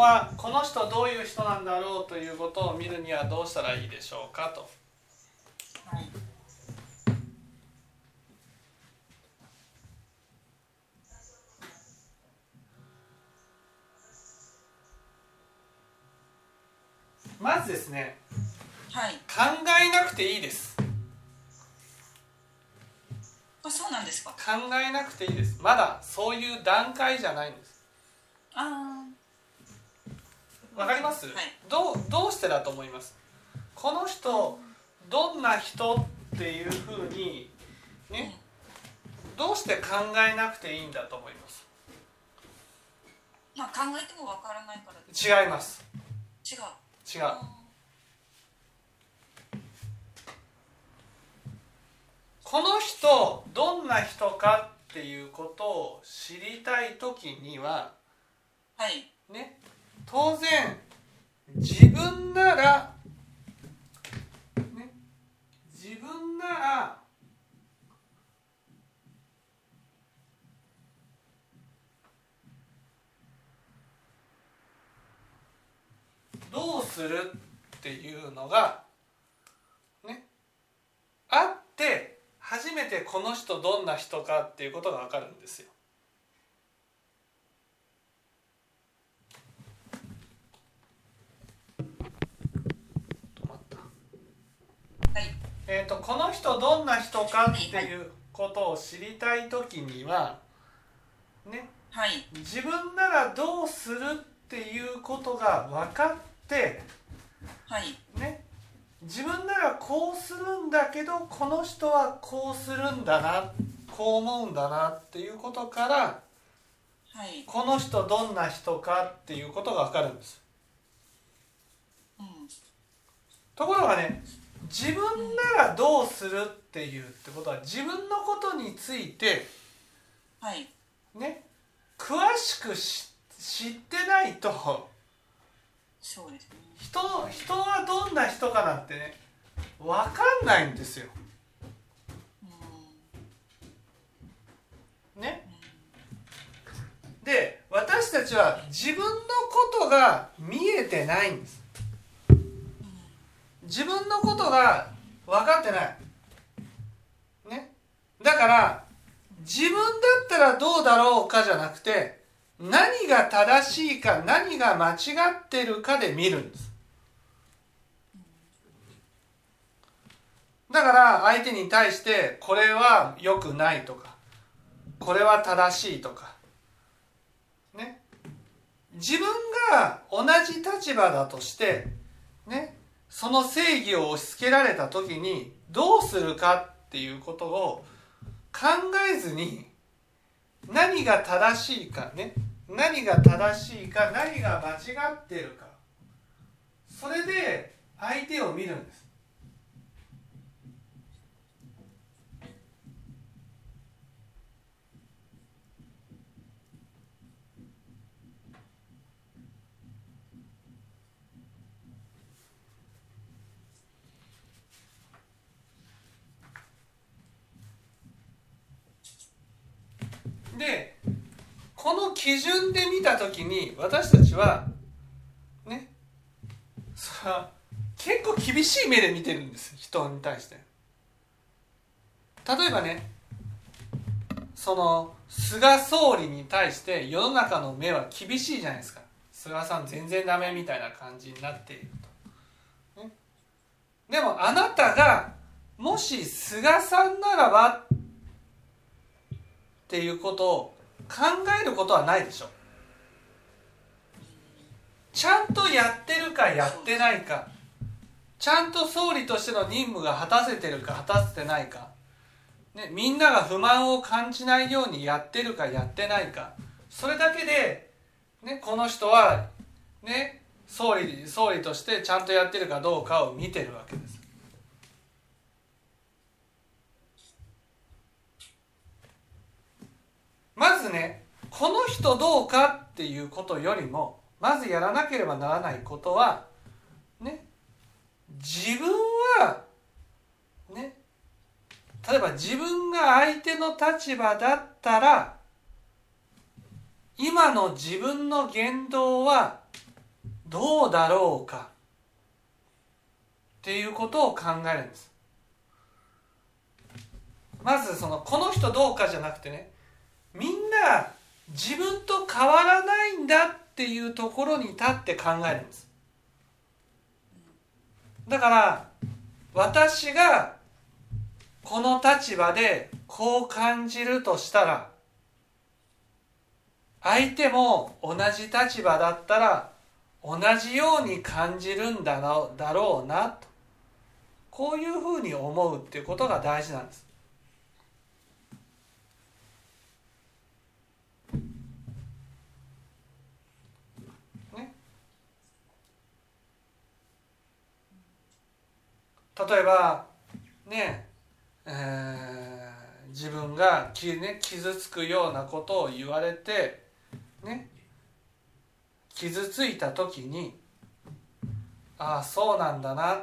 はこの人どういう人なんだろうということを見るにはどうしたらいいでしょうかと。はいまずですね、はい、考えなくていいです。あそうなんですか？考えなくていいです。まだそういう段階じゃないんです。あわかります、はい、どうどうしてだと思います？この人どんな人っていうふうにね、どうして考えなくていいんだと思います？まあ考えてもわからないから違います。違う。違う。この人どんな人かっていうことを知りたい時には、はい。ね、当然自分なら、ね、自分ならどうするっていうのがねあって初めてこの人どんな人かっていうことが分かるんですよ。えーと、とこの人どんな人かっていうことを知りたい時にはね、はい、自分ならどうするっていうことが分かっ、はい、ね自分ならこうするんだけどこの人はこうするんだなこう思うんだなっていうことから、はい、この人どんな人かっていうことが分かるんです。うん、ところがね自分ならどうするっていうってことは自分のことについて、はい、ね詳しく知ってないとそうですね人人はどんな人かなんてね分かんないんですよ。ね。で私たちは自分のことが見えてないんです。自分のことが分かってない。ね。だから自分だったらどうだろうかじゃなくて何が正しいか何が間違ってるかで見るんですだから相手に対してこれは良くないとかこれは正しいとかね自分が同じ立場だとしてねその正義を押し付けられた時にどうするかっていうことを考えずに何が正しいかね何が正しいか何が間違ってるかそれで相手を見るんですでこの基準で見た時に私たちはねそれは結構厳しい目で見てるんです人に対して。例えばねその菅総理に対して世の中の目は厳しいじゃないですか。菅さん全然ダメみたいな感じになっていると、ね、でもあなたがもし菅さんならばっていうことを考えることはないでしょ。ちゃんとやってるかやってないか。ちゃんと総理としての任務が果たせてるか果たせてないか、ね、みんなが不満を感じないようにやってるかやってないか。それだけで、ね、この人は、ね、総理総理としてちゃんとやってるかどうかを見てるわけです。まずねこの人どうかっていうことよりもまずやらなければならないことはね自分はね例えば自分が相手の立場だったら今の自分の言動はどうだろうかっていうことを考えるんです。まずそのこの人どうかじゃなくてねみんな自分と変わらないんだっていうところに立って考えるんです。だから私がこの立場でこう感じるとしたら相手も同じ立場だったら同じように感じるんだろだろうなとこういうふうに思うっていうことが大事なんです。例えばねえー、自分が、ね、傷つくようなことを言われてね傷ついた時にああそうなんだな。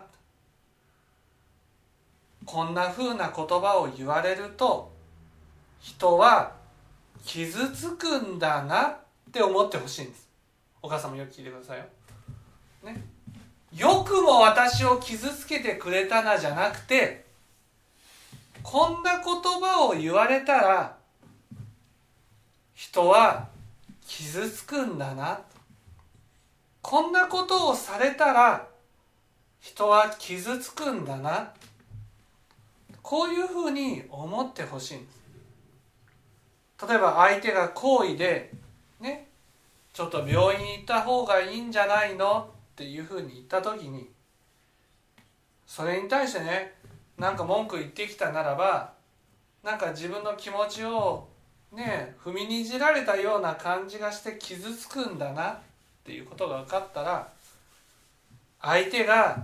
こんなふうな言葉を言われると人は傷つくんだなって思ってほしいんです。お母さんもよく聞いてくださいよ。ね。よくも私を傷つけてくれたなじゃなくてこんな言葉を言われたら人は傷つくんだな。こんなことをされたら人は傷つくんだな。こういうふうに思ってほしいんです。例えば相手が好意でねちょっと病院に行った方がいいんじゃないのっていうふうに言った時にそれに対してねなんか文句言ってきたならばなんか自分の気持ちをね踏みにじられたような感じがして傷つくんだなっていうことが分かったら相手が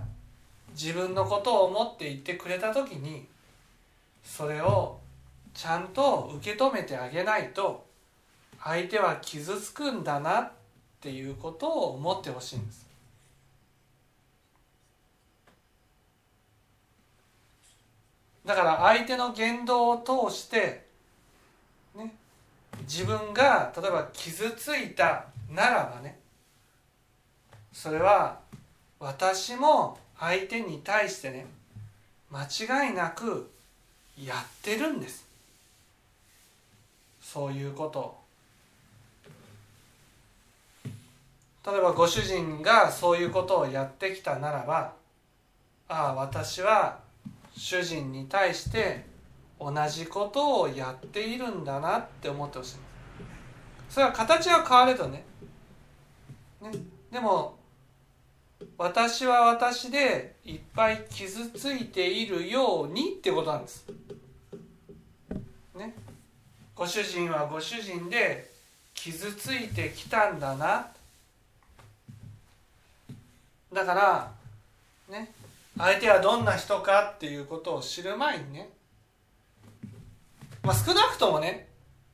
自分のことを思って言ってくれた時にそれをちゃんと受け止めてあげないと相手は傷つくんだなっていうことを思ってほしいんです。だから相手の言動を通して、ね、自分が例えば傷ついたならばねそれは私も相手に対してね間違いなくやってるんです。そういうこと。例えばご主人がそういうことをやってきたならばああ私は主人に対して同じことをやっているんだなって思ってほしい。それは形は変われどね。ね。でも私は私でいっぱい傷ついているようにってことなんです。ね、ご主人はご主人で傷ついてきたんだな。だからね。相手はどんな人かっていうことを知る前にね、まあ、少なくともね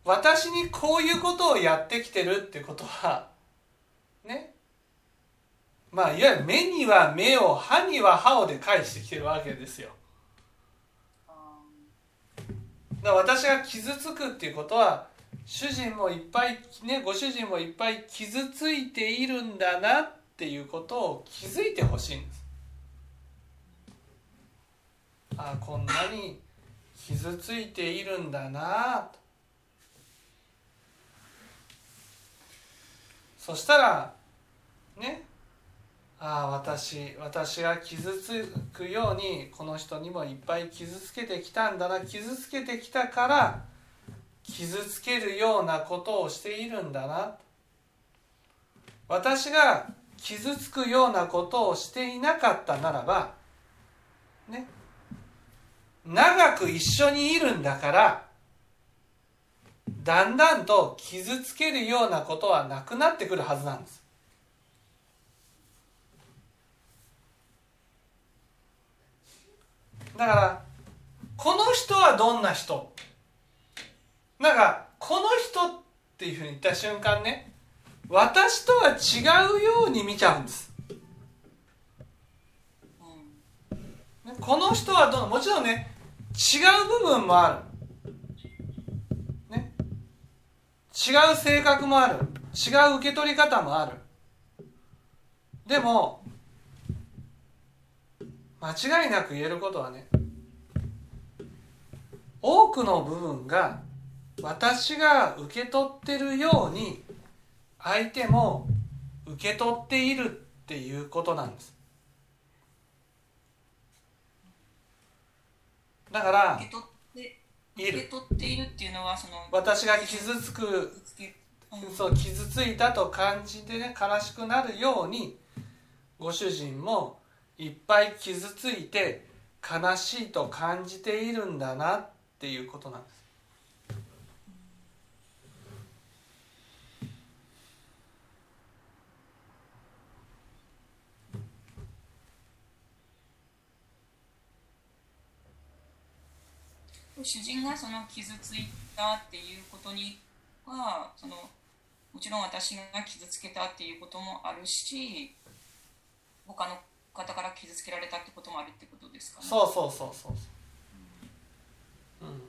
私にこういうことをやってきてるってことはねまあいわゆる目には目を歯には歯をで返してきてるわけですよ。だ私が傷つくっていうことは主人もいっぱいねご主人もいっぱい傷ついているんだなっていうことを気づいてほしいんです。あこんなに傷ついているんだな。とそしたらね。ああ私私が傷つくようにこの人にもいっぱい傷つけてきたんだな。傷つけてきたから傷つけるようなことをしているんだな。私が傷つくようなことをしていなかったならばね。長く一緒にいるんだからだんだんと傷つけるようなことはなくなってくるはずなんです。だからこの人はどんな人？なんかこの人っていうふうに言った瞬間ね私とは違うように見ちゃうんです。この人はどのもちろんね違う部分もある、ね、違う性格もある。違う受け取り方もある。でも間違いなく言えることはね多くの部分が私が受け取ってるように相手も受け取っているっていうことなんです。だから受け取っている。受け取っているっていうのはその私が傷つくうん。そう傷ついたと感じてね悲しくなるようにご主人もいっぱい傷ついて悲しいと感じているんだなっていうことなんです主人がその傷ついたっていうことにはそのもちろん私が傷つけたっていうこともあるし他の方から傷つけられたってこともあるってことですかね。そうそうそうそううん、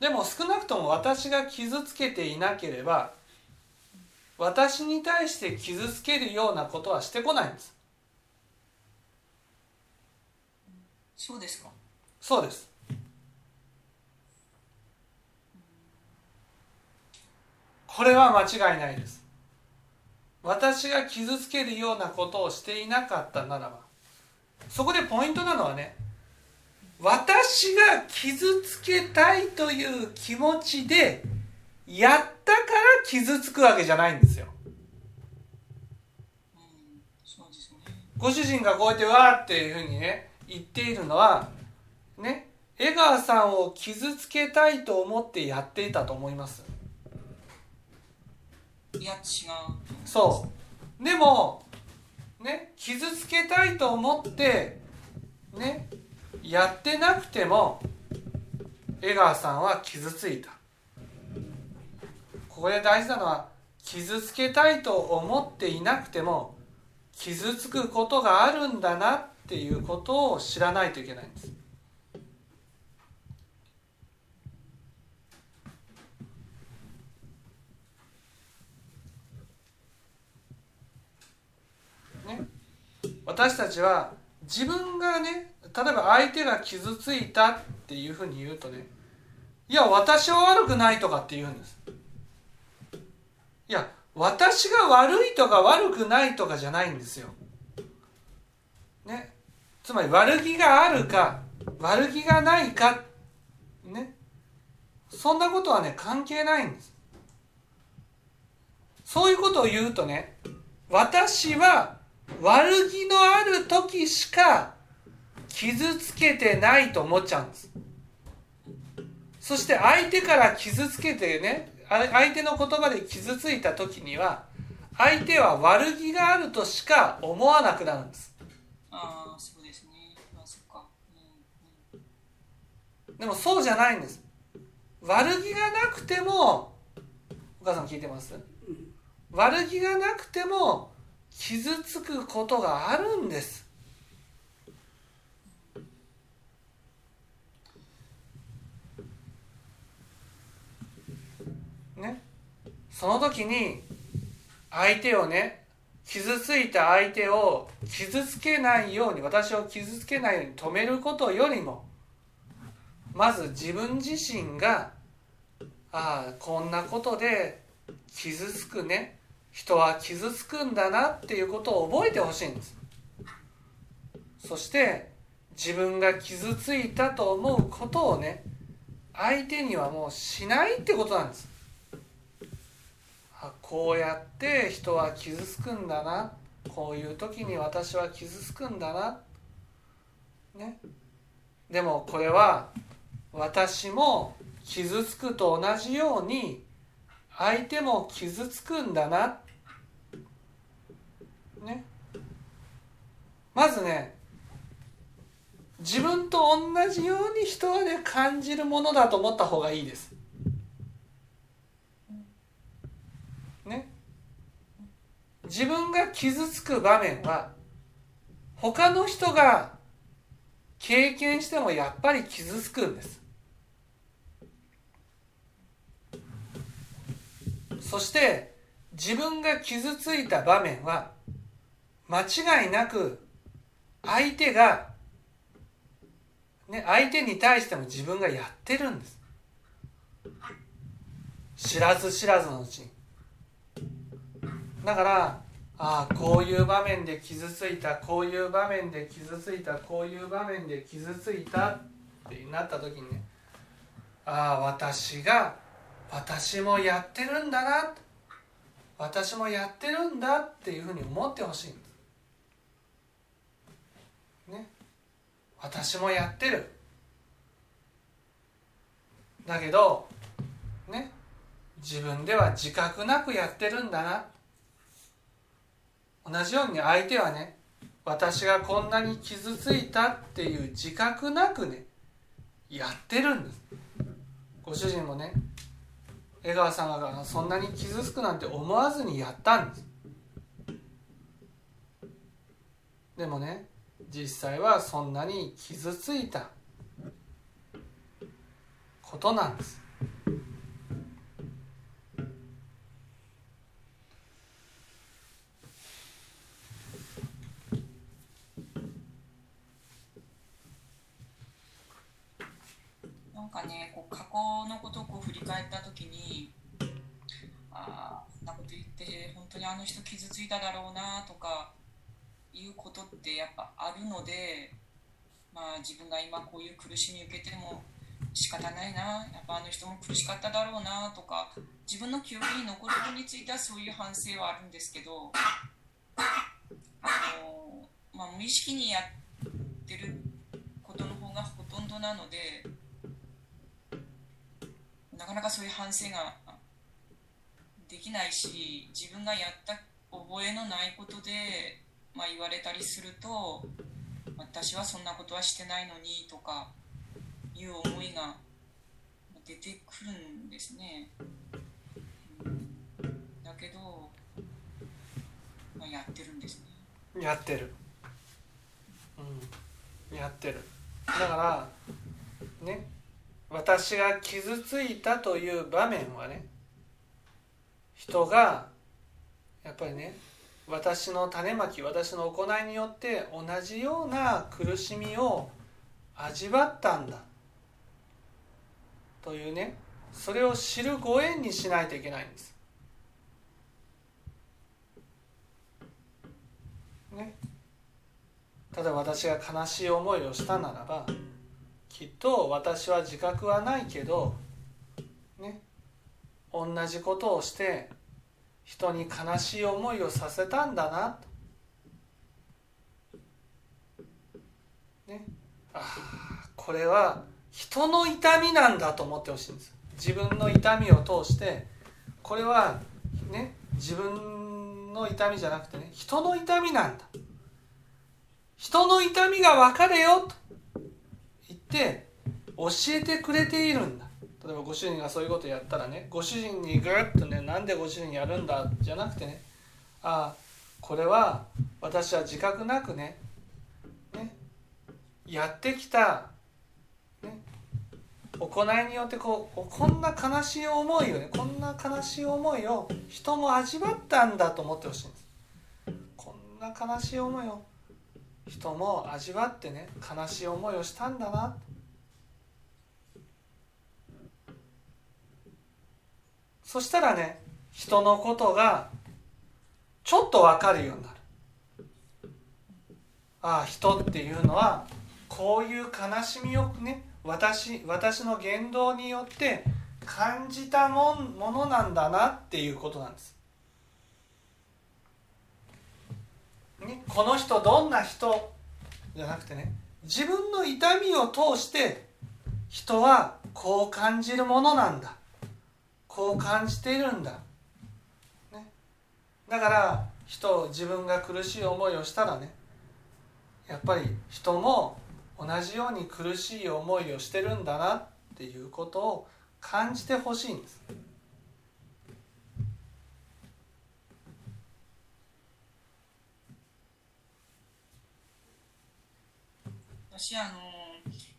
でも少なくとも私が傷つけていなければ私に対して傷つけるようなことはしてこないんですそうですか。そうですこれは間違いないです。私が傷つけるようなことをしていなかったならばそこでポイントなのはね私が傷つけたいという気持ちでやったから傷つくわけじゃないんですよ。ご主人がこうやってわーっていうふうにね言っているのはね江川さんを傷つけたいと思ってやっていたと思いますいや違う。そうでもね傷つけたいと思ってねやってなくても江川さんは傷ついたここで大事なのは傷つけたいと思っていなくても傷つくことがあるんだなっていうことを知らないといけないんですね、私たちは自分がね例えば相手が傷ついたっていうふうに言うとねいや私は悪くないとかって言うんです。いや私が悪いとか悪くないとかじゃないんですよ。ね。つまり悪気があるか悪気がないかね。そんなことはね関係ないんです。そういうことを言うとね私は悪気のある時しか傷つけてないと思っちゃうんです。そして相手から傷つけてねあ相手の言葉で傷ついた時には相手は悪気があるとしか思わなくなるんです。ああ、そうですね。あそっか。うんうん。でもそうじゃないんです。悪気がなくてもお母さん聞いてます？悪気がなくても傷つくことがあるんです。ね。その時に相手をね傷ついた相手を傷つけないように私を傷つけないように止めることよりもまず自分自身がああこんなことで傷つくね。人は傷つくんだなっていうことを覚えてほしいんです。そして自分が傷ついたと思うことをね相手にはもうしないってことなんです。あこうやって人は傷つくんだな。こういう時に私は傷つくんだな。ね。でもこれは私も傷つくと同じように相手も傷つくんだな。ね。まずね自分と同じように人はね感じるものだと思った方がいいです。ね。自分が傷つく場面は他の人が経験してもやっぱり傷つくんです。そして自分が傷ついた場面は間違いなく相手が、ね、相手に対しても自分がやってるんです。知らず知らずのうちに。だからああこういう場面で傷ついたこういう場面で傷ついたこういう場面で傷ついたってなった時にねああ私が私もやってるんだな私もやってるんだっていうふうに思ってほしいんですね私もやってる。だけどね自分では自覚なくやってるんだな。同じように相手はね私がこんなに傷ついたっていう自覚なくねやってるんです。ご主人もね江川さんがそんなに傷つくなんて思わずにやったんです。でもね実際はそんなに傷ついたことなんです。なんかねこう過去のことをこう振り返った時にああそんなこと言って本当にあの人傷ついただろうなとかいうことってやっぱあるので、まあ、自分が今こういう苦しみ受けても仕方ないなやっぱあの人も苦しかっただろうなとか自分の記憶に残ることについてはそういう反省はあるんですけどあの、まあ、無意識にやってることの方がほとんどなので。なかなかそういう反省ができないし自分がやった覚えのないことで、まあ、言われたりすると私はそんなことはしてないのにとかいう思いが出てくるんですね。だけど、まあ、やってるんですね。やってる。うん、やってる。だからね私が傷ついたという場面はね人がやっぱりね私の種まき私の行いによって同じような苦しみを味わったんだ。というね。それを知るご縁にしないといけないんです。ね、ただ私が悲しい思いをしたならばきっと私は自覚はないけどね。同じことをして人に悲しい思いをさせたんだな。と。ね、ああこれは人の痛みなんだと思ってほしいんです。自分の痛みを通してこれはね自分の痛みじゃなくてね人の痛みなんだ。人の痛みが分かれよと言って教えてくれているんだ。例えばご主人がそういうことやったらねご主人にぐっとねなんでご主人やるんだじゃなくてねああこれは私は自覚なくねねやってきた、ね、行いによってこうこんな悲しい思いをねこんな悲しい思いを人も味わったんだと思ってほしいんです。こんな悲しい思いを人も味わってね悲しい思いをしたんだな。そしたらね人のことがちょっと分かるようになる。ああ人っていうのはこういう悲しみをね私私の言動によって感じたもんものなんだなっていうことなんです。ね、この人どんな人？じゃなくてね自分の痛みを通して人はこう感じるものなんだ。こう感じているんだ、ね、だから人自分が苦しい思いをしたらねやっぱり人も同じように苦しい思いをしてるんだなっていうことを感じてほしいんです。私あの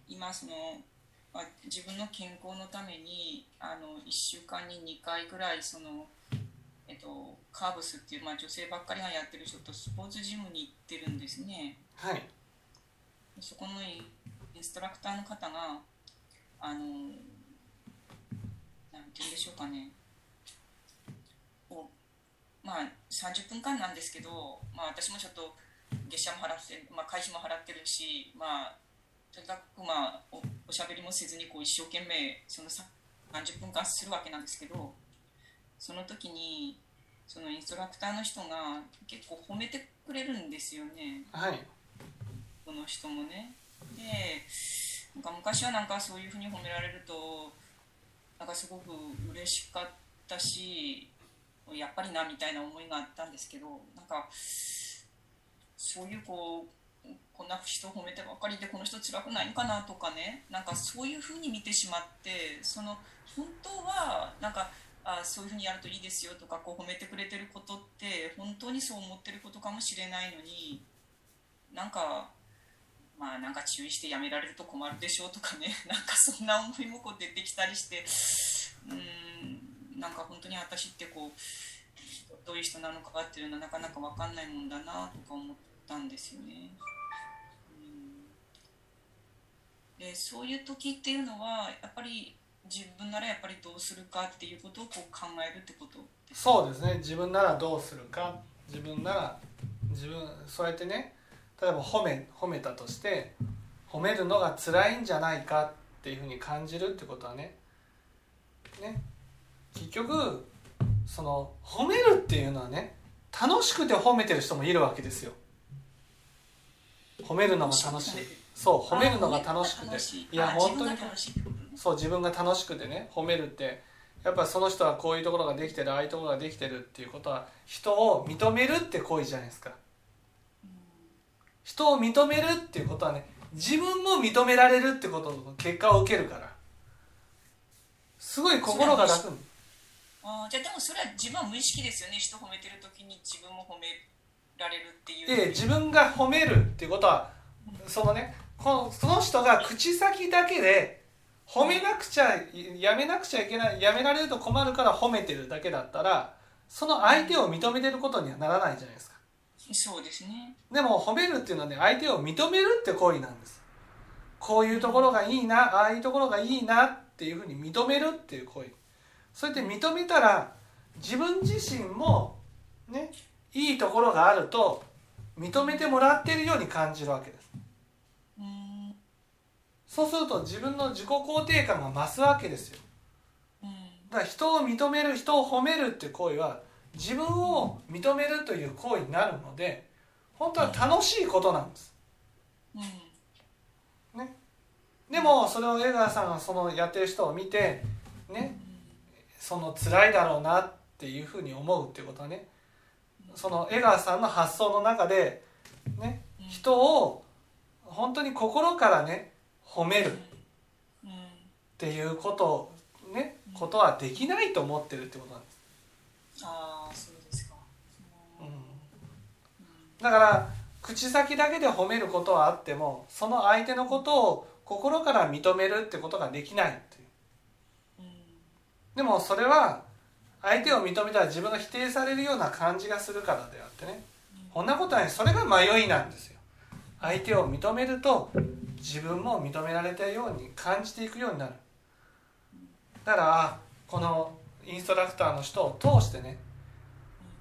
今その、まあ、自分の健康のためにあの1週間に2回ぐらいそのえっと、カーブスっていう、まあ、女性ばっかりがやってるちょっとスポーツジムに行ってるんですね。はいそこのインストラクターの方があのなんて言うんでしょうかねこうまあ30分間なんですけど、まあ、私もちょっと月謝も払って、まあ、会費も払ってるしまあとにかくまあおおしゃべりもせずにこう一生懸命そのさ30分間するわけなんですけどその時にそのインストラクターの人が結構褒めてくれるんですよね。はいこの人もねでなんか昔はなんかそういうふうに褒められるとなんかすごく嬉しかったしやっぱりなみたいな思いがあったんですけどなんかそういうこうこんな人褒めてばかりでこの人辛くないんかなとかね。なんかそういうふうに見てしまってその本当はなんかあそういうふうにやるといいですよとかこう褒めてくれてることって本当にそう思ってることかもしれないのになんかまあなんか注意してやめられると困るでしょうとかね。なんかそんな思いもこう出てきたりしてうーんなんか本当に私ってこうどういう人なのかっていうのはなかなか分かんないもんだなとか思って。たんですよね。でそういう時っていうのはやっぱり自分ならやっぱりどうするかっていうことをこう考えるってこと？そうですね。自分ならどうするか。自分なら自分そうやってね例えば褒め褒めたとして褒めるのが辛いんじゃないかっていうふうに感じるってことはね。ね。結局その褒めるっていうのはね楽しくて褒めてる人もいるわけですよ。褒めるのが楽しい。そう褒めるのが楽しくて。い。や本当に。そう自分が楽しくてね褒めるって。やっぱその人はこういうところができてるああいうところができてるっていうことは人を認めるって行為じゃないですか。人を認めるっていうことはね自分も認められるってことの結果を受けるから。すごい心が楽。じゃあでもそれは自分は無意識ですよね。人褒めてる時に自分も褒められるっていう。で自分が褒めるっていうことはそのねこのその人が口先だけで褒めなくちゃやめなくちゃいけないやめられると困るから褒めてるだけだったらその相手を認めてることにはならないじゃないですか。そうですね。でも褒めるっていうのはね相手を認めるって行為なんです。こういうところがいいなああいうところがいいなっていうふうに認めるっていう行為。そうやって認めたら自分自身もねいいところがあると認めてもらっているように感じるわけです。そうすると自分の自己肯定感が増すわけですよ。うん。だから人を認める人を褒めるっていう行為は自分を認めるという行為になるので本当は楽しいことなんです。うん。でもそれを江川さんがそのやってる人を見てね。その辛いだろうなっていうふうに思うっていうことはねその江川さんの発想の中でねうん。人を本当に心からね褒める。っうん。ていうことねことはできないと思ってるってことなんです、ああそうですか。うん、うん。だから口先だけで褒めることはあってもその相手のことを心から認めるってことができないでもそれは相手を認めたら自分が否定されるような感じがするからであってね。こんなことはないそれが迷いなんですよ。相手を認めると自分も認められたように感じていくようになる。だからこのインストラクターの人を通してね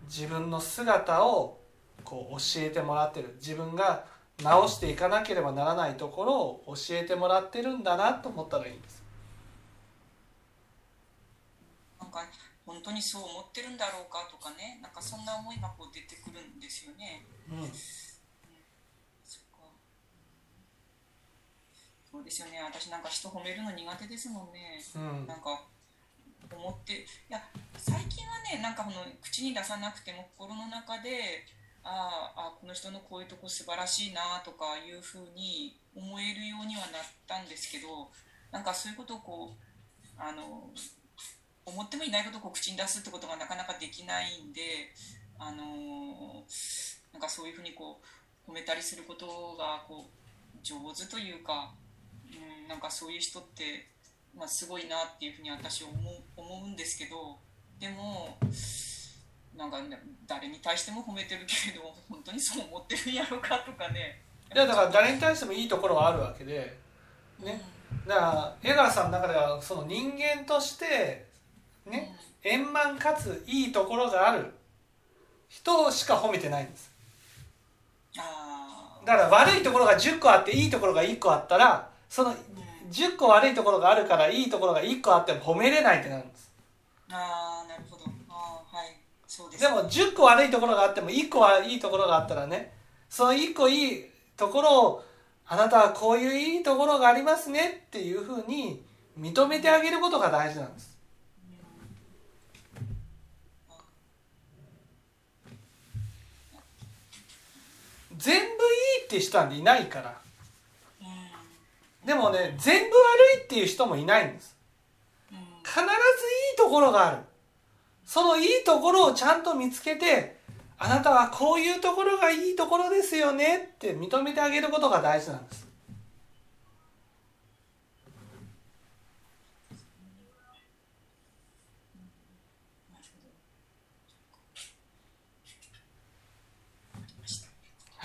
自分の姿をこう教えてもらってる。自分が直していかなければならないところを教えてもらってるんだなと思ったらいいんです。なんか本当にそう思ってるんだろうかとかね。なんかそんな思いがこう出てくるんですよね。うん。そうですよね。私なんか人褒めるの苦手ですもんね。うん。なんか思って。いや最近はねなんかこの口に出さなくても心の中であーあこの人のこういうとこ素晴らしいなとかいうふうに思えるようにはなったんですけどなんかそういうことをこうあの思ってもいないことを口に出すってことがなかなかできないんであのなんかそういうふうにこう褒めたりすることがこう上手というか、うん、なんかそういう人ってまあ、すごいなっていうふうに私は思う思うんですけどでもなんかね誰に対しても褒めてるけれど 本当にそう思ってるんやろかとかね。いやだから誰に対してもいいところはあるわけでね。だから江川さんの中ではその人間としてうんね円満かついいところがある。人しか褒めてないんです。だから悪いところが10個あっていいところが1個あったらそのうん10個悪いところがあるからいいところが1個あっても褒めれないってなるんです。ああなるほど。ああはい。そうです。でも10個悪いところがあっても1個はいいところがあったらねその1個いいところをあなたはこういういいところがありますねっていうふうに認めてあげることが大事なんです全部いいって人なんていないから。うんでもね全部悪いっていう人もいないんです。うん必ずいいところがある。そのいいところをちゃんと見つけてあなたはこういうところがいいところですよねって認めてあげることが大事なんです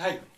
はい。